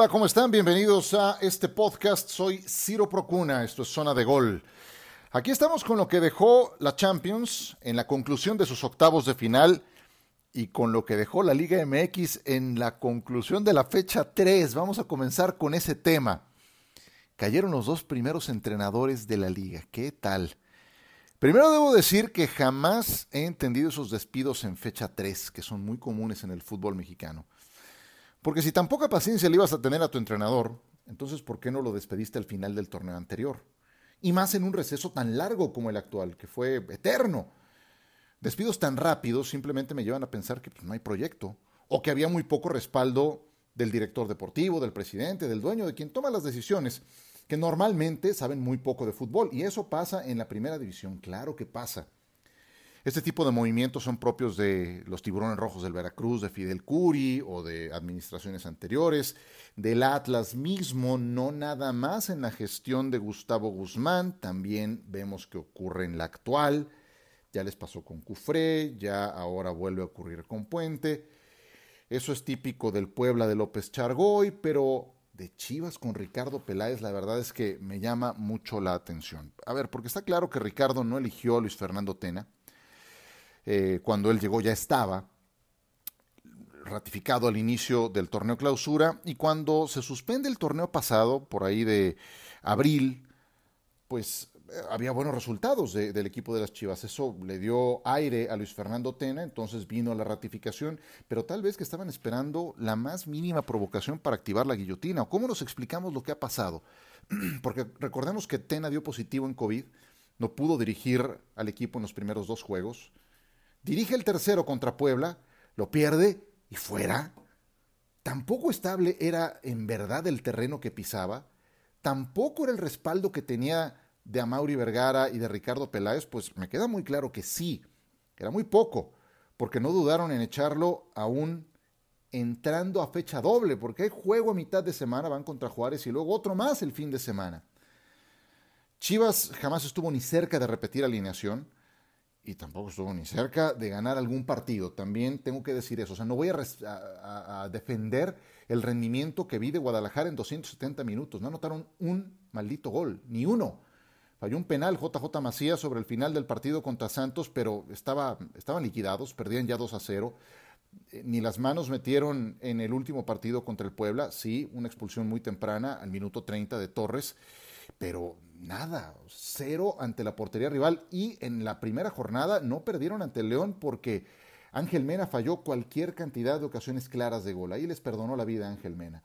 Hola, ¿cómo están? Bienvenidos a este podcast. Soy Ciro Procuna, esto es Zona de Gol. Aquí estamos con lo que dejó la Champions en la conclusión de sus octavos de final y con lo que dejó la Liga MX en la conclusión de la fecha 3. Vamos a comenzar con ese tema. Cayeron los dos primeros entrenadores de la liga. ¿Qué tal? Primero debo decir que jamás he entendido esos despidos en fecha 3, que son muy comunes en el fútbol mexicano. Porque si tan poca paciencia le ibas a tener a tu entrenador, entonces ¿por qué no lo despediste al final del torneo anterior? Y más en un receso tan largo como el actual, que fue eterno. Despidos tan rápidos simplemente me llevan a pensar que pues, no hay proyecto, o que había muy poco respaldo del director deportivo, del presidente, del dueño, de quien toma las decisiones, que normalmente saben muy poco de fútbol. Y eso pasa en la primera división, claro que pasa. Este tipo de movimientos son propios de los tiburones rojos del Veracruz, de Fidel Curi o de administraciones anteriores, del Atlas mismo, no nada más en la gestión de Gustavo Guzmán, también vemos que ocurre en la actual, ya les pasó con Cufré, ya ahora vuelve a ocurrir con Puente. Eso es típico del Puebla de López Chargoy, pero de Chivas con Ricardo Peláez, la verdad es que me llama mucho la atención. A ver, porque está claro que Ricardo no eligió a Luis Fernando Tena, eh, cuando él llegó ya estaba ratificado al inicio del torneo clausura y cuando se suspende el torneo pasado, por ahí de abril, pues eh, había buenos resultados del equipo de las Chivas. Eso le dio aire a Luis Fernando Tena, entonces vino la ratificación, pero tal vez que estaban esperando la más mínima provocación para activar la guillotina. ¿O cómo nos explicamos lo que ha pasado? Porque recordemos que Tena dio positivo en COVID, no pudo dirigir al equipo en los primeros dos juegos, dirige el tercero contra Puebla, lo pierde y fuera. Tampoco estable era en verdad el terreno que pisaba, tampoco era el respaldo que tenía de Amauri Vergara y de Ricardo Peláez, pues me queda muy claro que sí, era muy poco, porque no dudaron en echarlo aún entrando a fecha doble, porque hay juego a mitad de semana, van contra Juárez y luego otro más el fin de semana. Chivas jamás estuvo ni cerca de repetir alineación y tampoco estuvo ni cerca de ganar algún partido. También tengo que decir eso. O sea, no voy a, defender el rendimiento que vi de Guadalajara en 270 minutos. No anotaron un maldito gol, ni uno. Falló un penal JJ Macías sobre el final del partido contra Santos, pero estaba, estaban liquidados, perdían ya 2 a 0. Eh, ni las manos metieron en el último partido contra el Puebla. Sí, una expulsión muy temprana al minuto 30 de Torres, pero nada, cero ante la portería rival y en la primera jornada no perdieron ante el León porque Ángel Mena falló cualquier cantidad de ocasiones claras de gol. Ahí les perdonó la vida a Ángel Mena.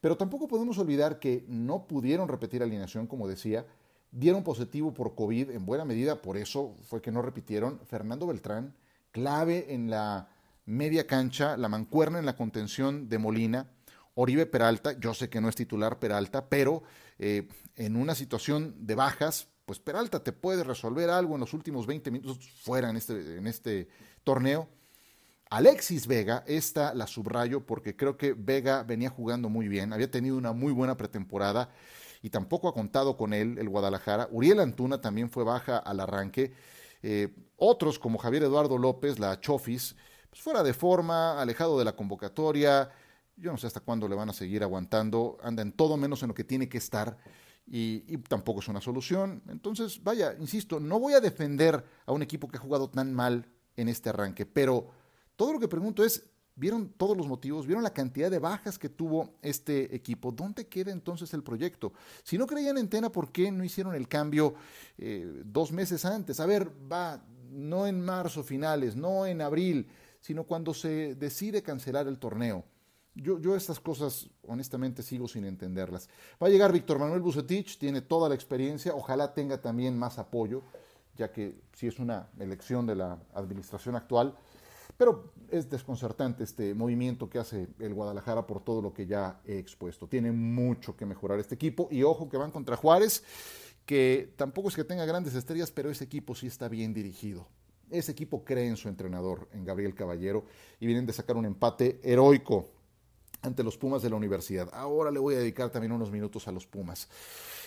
Pero tampoco podemos olvidar que no pudieron repetir alineación, como decía, dieron positivo por COVID en buena medida, por eso fue que no repitieron. Fernando Beltrán, clave en la media cancha, la mancuerna en la contención de Molina, Oribe Peralta, yo sé que no es titular Peralta, pero eh, en una situación de bajas, pues Peralta te puede resolver algo en los últimos 20 minutos fuera en este, en este torneo. Alexis Vega, esta la subrayo porque creo que Vega venía jugando muy bien, había tenido una muy buena pretemporada y tampoco ha contado con él el Guadalajara. Uriel Antuna también fue baja al arranque. Eh, otros como Javier Eduardo López, la Chofis, pues fuera de forma, alejado de la convocatoria, yo no sé hasta cuándo le van a seguir aguantando, anda en todo menos en lo que tiene que estar y, tampoco es una solución. Entonces, vaya, insisto, no voy a defender a un equipo que ha jugado tan mal en este arranque, pero todo lo que pregunto es, ¿vieron todos los motivos? ¿Vieron la cantidad de bajas que tuvo este equipo? ¿Dónde queda entonces el proyecto? Si no creían en Tena, ¿por qué no hicieron el cambio eh, dos meses antes? A ver, va, no en marzo finales, no en abril, sino cuando se decide cancelar el torneo. Yo, yo estas cosas, honestamente, sigo sin entenderlas. Va a llegar Víctor Manuel Bucetich, tiene toda la experiencia, ojalá tenga también más apoyo, ya que sí es una elección de la administración actual, pero es desconcertante este movimiento que hace el Guadalajara por todo lo que ya he expuesto. Tiene mucho que mejorar este equipo y ojo que van contra Juárez, que tampoco es que tenga grandes estrellas, pero ese equipo sí está bien dirigido. Ese equipo cree en su entrenador, en Gabriel Caballero, y vienen de sacar un empate heroico ante los Pumas de la universidad. Ahora le voy a dedicar también unos minutos a los Pumas.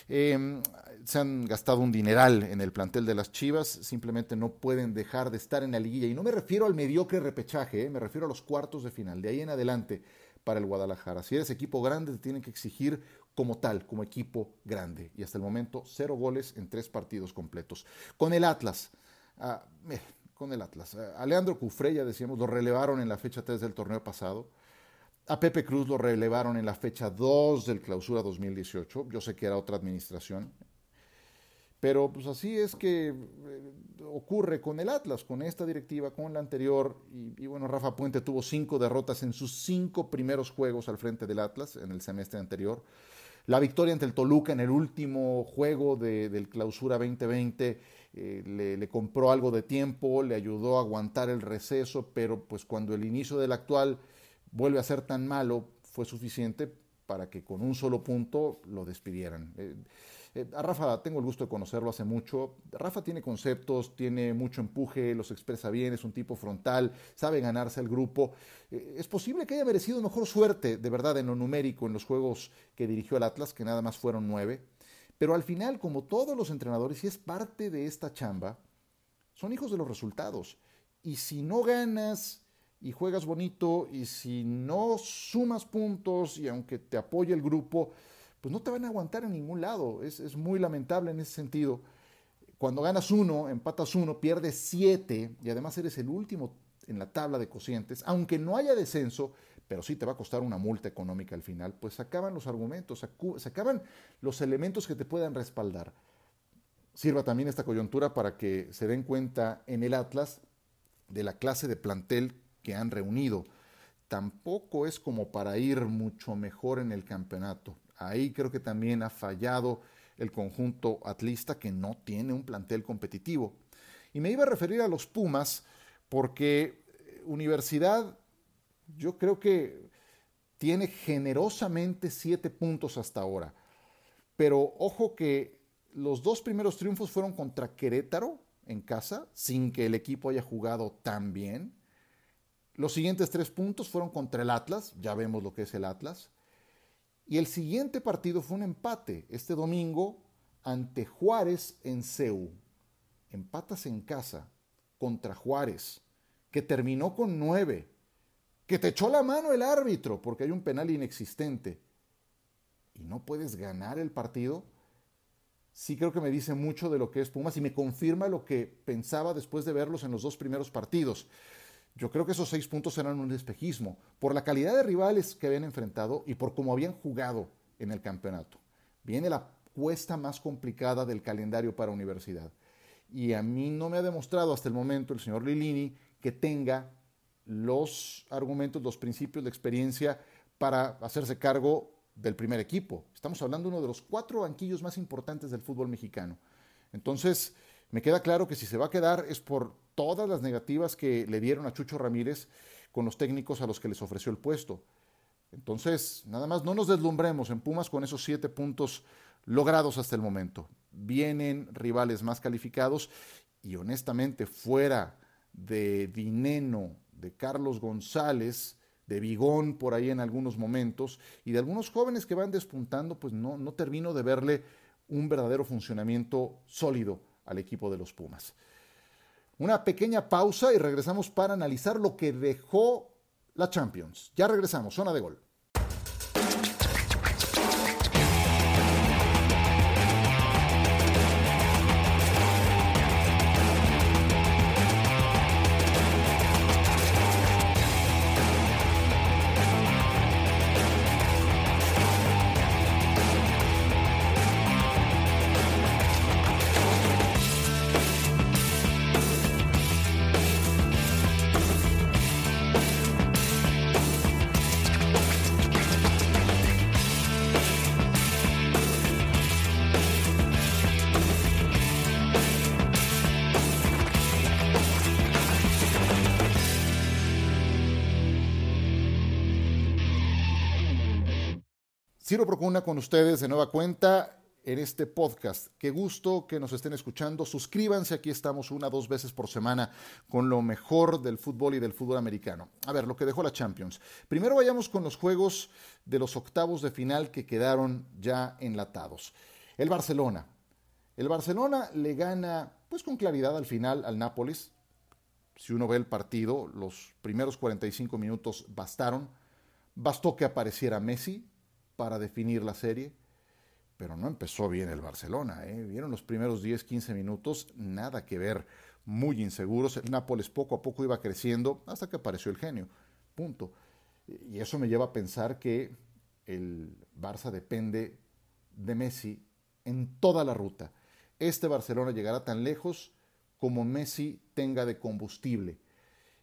Em, se han gastado un dineral en el plantel de las Chivas, simplemente no pueden dejar de estar en la liguilla. Y no me refiero al mediocre repechaje, eh, me refiero a los cuartos de final. De ahí en adelante, para el Guadalajara. Si eres equipo grande, te tienen que exigir como tal, como equipo grande. Y hasta el momento, cero goles en tres partidos completos. Con el Atlas, ah, eh, con el Atlas. A Leandro Cufré, ya decíamos, lo relevaron en la fecha 3 del torneo pasado. A Pepe Cruz lo relevaron en la fecha 2 del clausura 2018. Yo sé que era otra administración. Pero pues así es que eh, ocurre con el Atlas, con esta directiva, con la anterior. Y, bueno, Rafa Puente tuvo cinco derrotas en sus cinco primeros juegos al frente del Atlas en el semestre anterior. La victoria ante el Toluca en el último juego de, del clausura 2020 eh, le, le, compró algo de tiempo, le ayudó a aguantar el receso, pero pues cuando el inicio del actual vuelve a ser tan malo, fue suficiente para que con un solo punto lo despidieran. Eh, eh, a Rafa tengo el gusto de conocerlo hace mucho. Rafa tiene conceptos, tiene mucho empuje, los expresa bien, es un tipo frontal, sabe ganarse al grupo. Eh, es posible que haya merecido mejor suerte, de verdad, en lo numérico, en los juegos que dirigió el Atlas, que nada más fueron nueve. Pero al final, como todos los entrenadores, y es parte de esta chamba, son hijos de los resultados. Y si no ganas y juegas bonito, y si no sumas puntos, y aunque te apoye el grupo, pues no te van a aguantar en ningún lado. Es, muy lamentable en ese sentido. Cuando ganas uno, empatas uno, pierdes siete y además eres el último en la tabla de cocientes, aunque no haya descenso, pero sí te va a costar una multa económica al final, pues se acaban los argumentos, se acaban los elementos que te puedan respaldar. Sirva también esta coyuntura para que se den cuenta en el Atlas de la clase de plantel que han reunido. Tampoco es como para ir mucho mejor en el campeonato. Ahí creo que también ha fallado el conjunto atlista que no tiene un plantel competitivo. Y me iba a referir a los Pumas porque eh, Universidad yo creo que tiene generosamente siete puntos hasta ahora. Pero ojo que los dos primeros triunfos fueron contra Querétaro en casa, sin que el equipo haya jugado tan bien. Los siguientes tres puntos fueron contra el Atlas, ya vemos lo que es el Atlas. Y el siguiente partido fue un empate este domingo ante Juárez en CEU. Empatas en casa contra Juárez, que terminó con nueve, que te echó la mano el árbitro porque hay un penal inexistente y no puedes ganar el partido. Sí creo que me dice mucho de lo que es Pumas y me confirma lo que pensaba después de verlos en los dos primeros partidos. Yo creo que esos seis puntos eran un espejismo por la calidad de rivales que habían enfrentado y por cómo habían jugado en el campeonato. Viene la cuesta más complicada del calendario para universidad. Y a mí no me ha demostrado hasta el momento el señor Lilini que tenga los argumentos, los principios, la experiencia para hacerse cargo del primer equipo. Estamos hablando de uno de los cuatro banquillos más importantes del fútbol mexicano. Entonces, me queda claro que si se va a quedar es por todas las negativas que le dieron a Chucho Ramírez con los técnicos a los que les ofreció el puesto. Entonces, nada más no nos deslumbremos en Pumas con esos siete puntos logrados hasta el momento. Vienen rivales más calificados y honestamente fuera de Dineno, de Carlos González, de Vigón por ahí en algunos momentos y de algunos jóvenes que van despuntando, pues no, no termino de verle un verdadero funcionamiento sólido al equipo de los Pumas. Una pequeña pausa y regresamos para analizar lo que dejó la Champions. Ya regresamos, zona de gol. Ciro Procuna con ustedes de nueva cuenta en este podcast. Qué gusto que nos estén escuchando. Suscríbanse, aquí estamos una dos veces por semana con lo mejor del fútbol y del fútbol americano. A ver, lo que dejó la Champions. Primero vayamos con los juegos de los octavos de final que quedaron ya enlatados. El Barcelona. El Barcelona le gana pues con claridad al final al Nápoles. Si uno ve el partido, los primeros 45 minutos bastaron Bastó que apareciera Messi para definir la serie, pero no empezó bien el Barcelona. ¿eh? Vieron los primeros 10, 15 minutos, nada que ver, muy inseguros. El Nápoles poco a poco iba creciendo hasta que apareció el genio. Punto. Y eso me lleva a pensar que el Barça depende de Messi en toda la ruta. Este Barcelona llegará tan lejos como Messi tenga de combustible.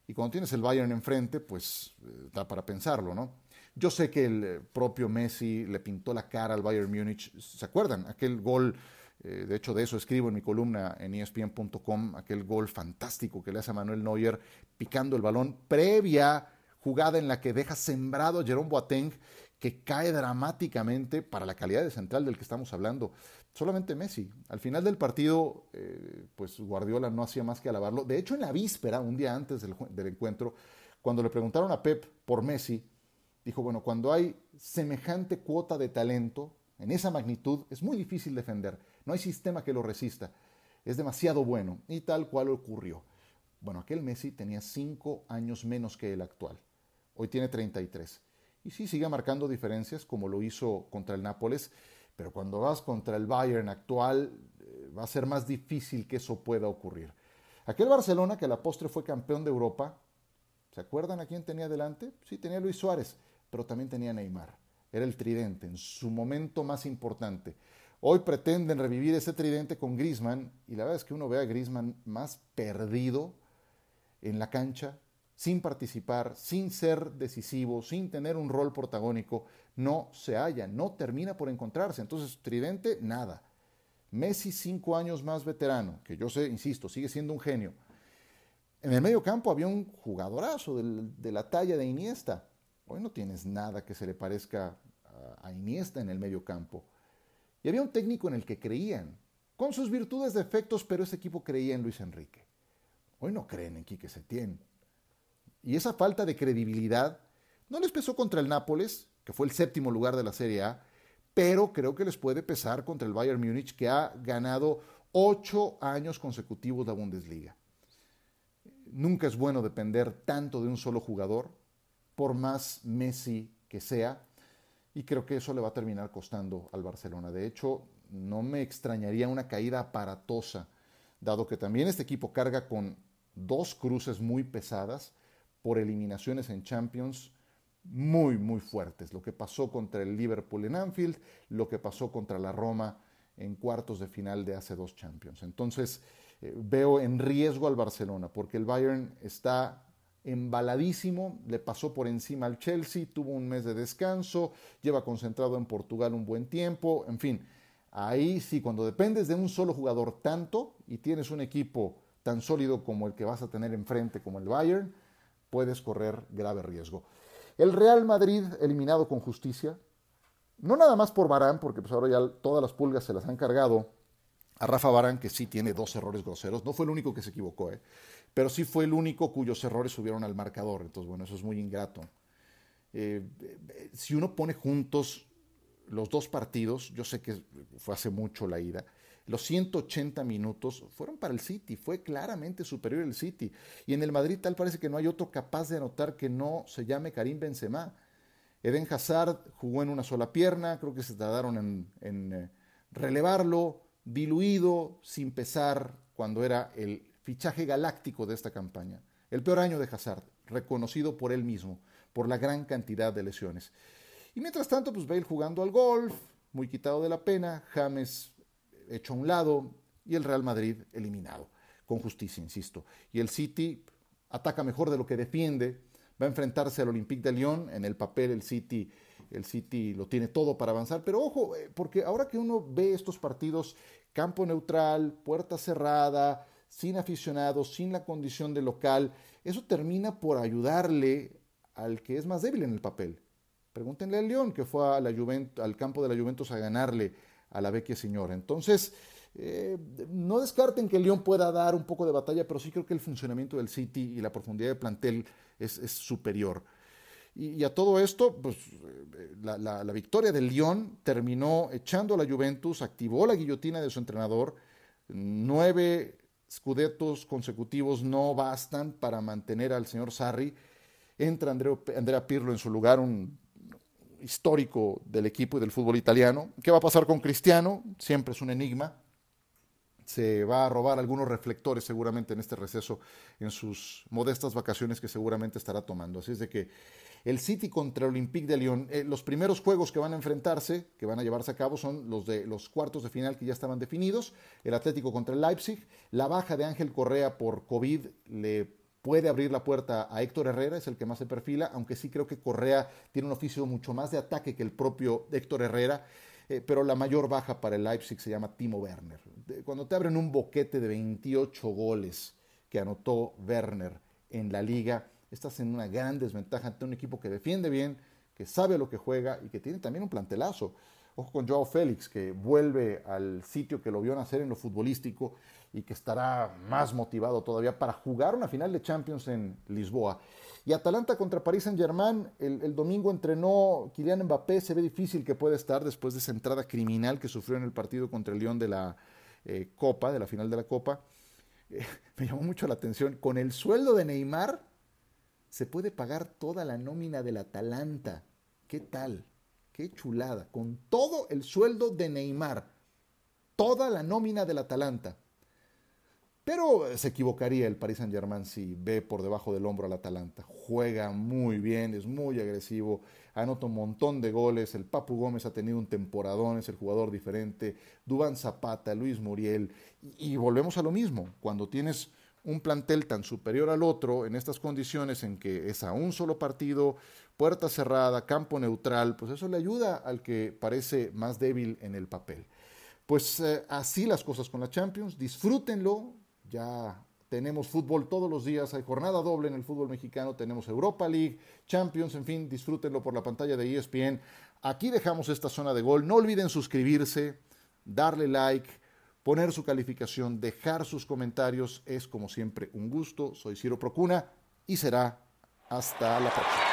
Y cuando tienes el Bayern enfrente, pues eh, da para pensarlo, ¿no? Yo sé que el eh, propio Messi le pintó la cara al Bayern Múnich. ¿Se acuerdan? Aquel gol, eh, de hecho de eso escribo en mi columna en ESPN.com, aquel gol fantástico que le hace a Manuel Neuer picando el balón previa jugada en la que deja sembrado a Jerome Boateng que cae dramáticamente para la calidad de central del que estamos hablando. Solamente Messi. Al final del partido, eh, pues Guardiola no hacía más que alabarlo. De hecho, en la víspera, un día antes del, del encuentro, cuando le preguntaron a Pep por Messi, dijo, bueno, cuando hay semejante cuota de talento, en esa magnitud, es muy difícil defender. No hay sistema que lo resista. Es demasiado bueno. Y tal cual ocurrió. Bueno, aquel Messi tenía cinco años menos que el actual. Hoy tiene 33 y sí sigue marcando diferencias como lo hizo contra el Nápoles, pero cuando vas contra el Bayern actual eh, va a ser más difícil que eso pueda ocurrir. Aquel Barcelona que a la postre fue campeón de Europa, ¿se acuerdan a quién tenía delante? Sí, tenía Luis Suárez, pero también tenía Neymar. Era el tridente en su momento más importante. Hoy pretenden revivir ese tridente con Griezmann y la verdad es que uno ve a Griezmann más perdido en la cancha sin participar, sin ser decisivo, sin tener un rol protagónico, no se halla, no termina por encontrarse. Entonces, Tridente, nada. Messi, cinco años más veterano, que yo sé, insisto, sigue siendo un genio. En el medio campo había un jugadorazo de, la talla de Iniesta. Hoy no tienes nada que se le parezca a, Iniesta en el medio campo. Y había un técnico en el que creían, con sus virtudes, defectos, pero ese equipo creía en Luis Enrique. Hoy no creen en Quique Setién. Y esa falta de credibilidad no les pesó contra el Nápoles, que fue el séptimo lugar de la Serie A, pero creo que les puede pesar contra el Bayern Múnich, que ha ganado ocho años consecutivos la Bundesliga. Nunca es bueno depender tanto de un solo jugador, por más Messi que sea, y creo que eso le va a terminar costando al Barcelona. De hecho, no me extrañaría una caída aparatosa, dado que también este equipo carga con dos cruces muy pesadas por eliminaciones en Champions muy, muy fuertes. Lo que pasó contra el Liverpool en Anfield, lo que pasó contra la Roma en cuartos de final de hace dos Champions. Entonces, eh, veo en riesgo al Barcelona, porque el Bayern está embaladísimo, le pasó por encima al Chelsea, tuvo un mes de descanso, lleva concentrado en Portugal un buen tiempo, en fin, ahí sí, cuando dependes de un solo jugador tanto y tienes un equipo tan sólido como el que vas a tener enfrente como el Bayern, puedes correr grave riesgo. El Real Madrid eliminado con justicia, no nada más por Barán, porque pues ahora ya todas las pulgas se las han cargado a Rafa Barán, que sí tiene dos errores groseros, no fue el único que se equivocó, ¿eh? pero sí fue el único cuyos errores subieron al marcador, entonces bueno, eso es muy ingrato. Eh, si uno pone juntos los dos partidos, yo sé que fue hace mucho la ida, los 180 minutos fueron para el City, fue claramente superior el City. Y en el Madrid tal parece que no hay otro capaz de anotar que no se llame Karim Benzema. Eden Hazard jugó en una sola pierna, creo que se tardaron en, eh, relevarlo, diluido, sin pesar, cuando era el fichaje galáctico de esta campaña. El peor año de Hazard, reconocido por él mismo, por la gran cantidad de lesiones. Y mientras tanto, pues Bale jugando al golf, muy quitado de la pena, James hecho a un lado y el Real Madrid eliminado, con justicia, insisto. Y el City ataca mejor de lo que defiende, va a enfrentarse al Olympique de Lyon, en el papel el City, el City lo tiene todo para avanzar, pero ojo, eh, porque ahora que uno ve estos partidos, campo neutral, puerta cerrada, sin aficionados, sin la condición de local, eso termina por ayudarle al que es más débil en el papel. Pregúntenle al León, que fue a la al campo de la Juventus a ganarle a la vecchia señora. Entonces, eh, no descarten que el León pueda dar un poco de batalla, pero sí creo que el funcionamiento del City y la profundidad de plantel es, superior. Y, a todo esto, pues eh, la, victoria del Lyon terminó echando a la Juventus, activó la guillotina de su entrenador. Nueve scudetos consecutivos no bastan para mantener al señor Sarri. entra Andrea Pirlo en su lugar, un histórico del equipo y del fútbol italiano. ¿Qué va a pasar con Cristiano? Siempre es un enigma. Se va a robar algunos reflectores seguramente en este receso, en sus modestas vacaciones que seguramente estará tomando. Así es de que el City contra el Olympique de Lyon, eh, los primeros juegos que van a enfrentarse, que van a llevarse a cabo, son los de los cuartos de final que ya estaban definidos. El Atlético contra el Leipzig. La baja de Ángel Correa por COVID le puede abrir la puerta a Héctor Herrera, es el que más se perfila, aunque sí creo que Correa tiene un oficio mucho más de ataque que el propio Héctor Herrera, eh, pero la mayor baja para el Leipzig se llama Timo Werner. Cuando te abren un boquete de 28 goles que anotó Werner en la liga, estás en una gran desventaja ante un equipo que defiende bien, que sabe lo que juega y que tiene también un plantelazo. Ojo con Joao Félix, que vuelve al sitio que lo vio nacer en lo futbolístico y que estará más motivado todavía para jugar una final de Champions en Lisboa. Y Atalanta contra París Saint-Germain, el, domingo entrenó Kylian Mbappé, se ve difícil que pueda estar después de esa entrada criminal que sufrió en el partido contra el León de la eh, Copa, de la final de la Copa. Eh, me llamó mucho la atención, con el sueldo de Neymar se puede pagar toda la nómina del Atalanta. ¿Qué tal? Qué chulada. Con todo el sueldo de Neymar, toda la nómina del Atalanta. Pero se equivocaría el Paris Saint Germain si ve por debajo del hombro al Atalanta. Juega muy bien, es muy agresivo, anota un montón de goles. El Papu Gómez ha tenido un temporadón, es el jugador diferente. Dubán Zapata, Luis Muriel. Y, volvemos a lo mismo. Cuando tienes un plantel tan superior al otro en estas condiciones en que es a un solo partido, puerta cerrada, campo neutral, pues eso le ayuda al que parece más débil en el papel. Pues eh, así las cosas con la Champions, disfrútenlo, ya tenemos fútbol todos los días, hay jornada doble en el fútbol mexicano, tenemos Europa League, Champions, en fin, disfrútenlo por la pantalla de ESPN. Aquí dejamos esta zona de gol, no olviden suscribirse, darle like, poner su calificación, dejar sus comentarios, es como siempre un gusto. Soy Ciro Procuna y será hasta la próxima.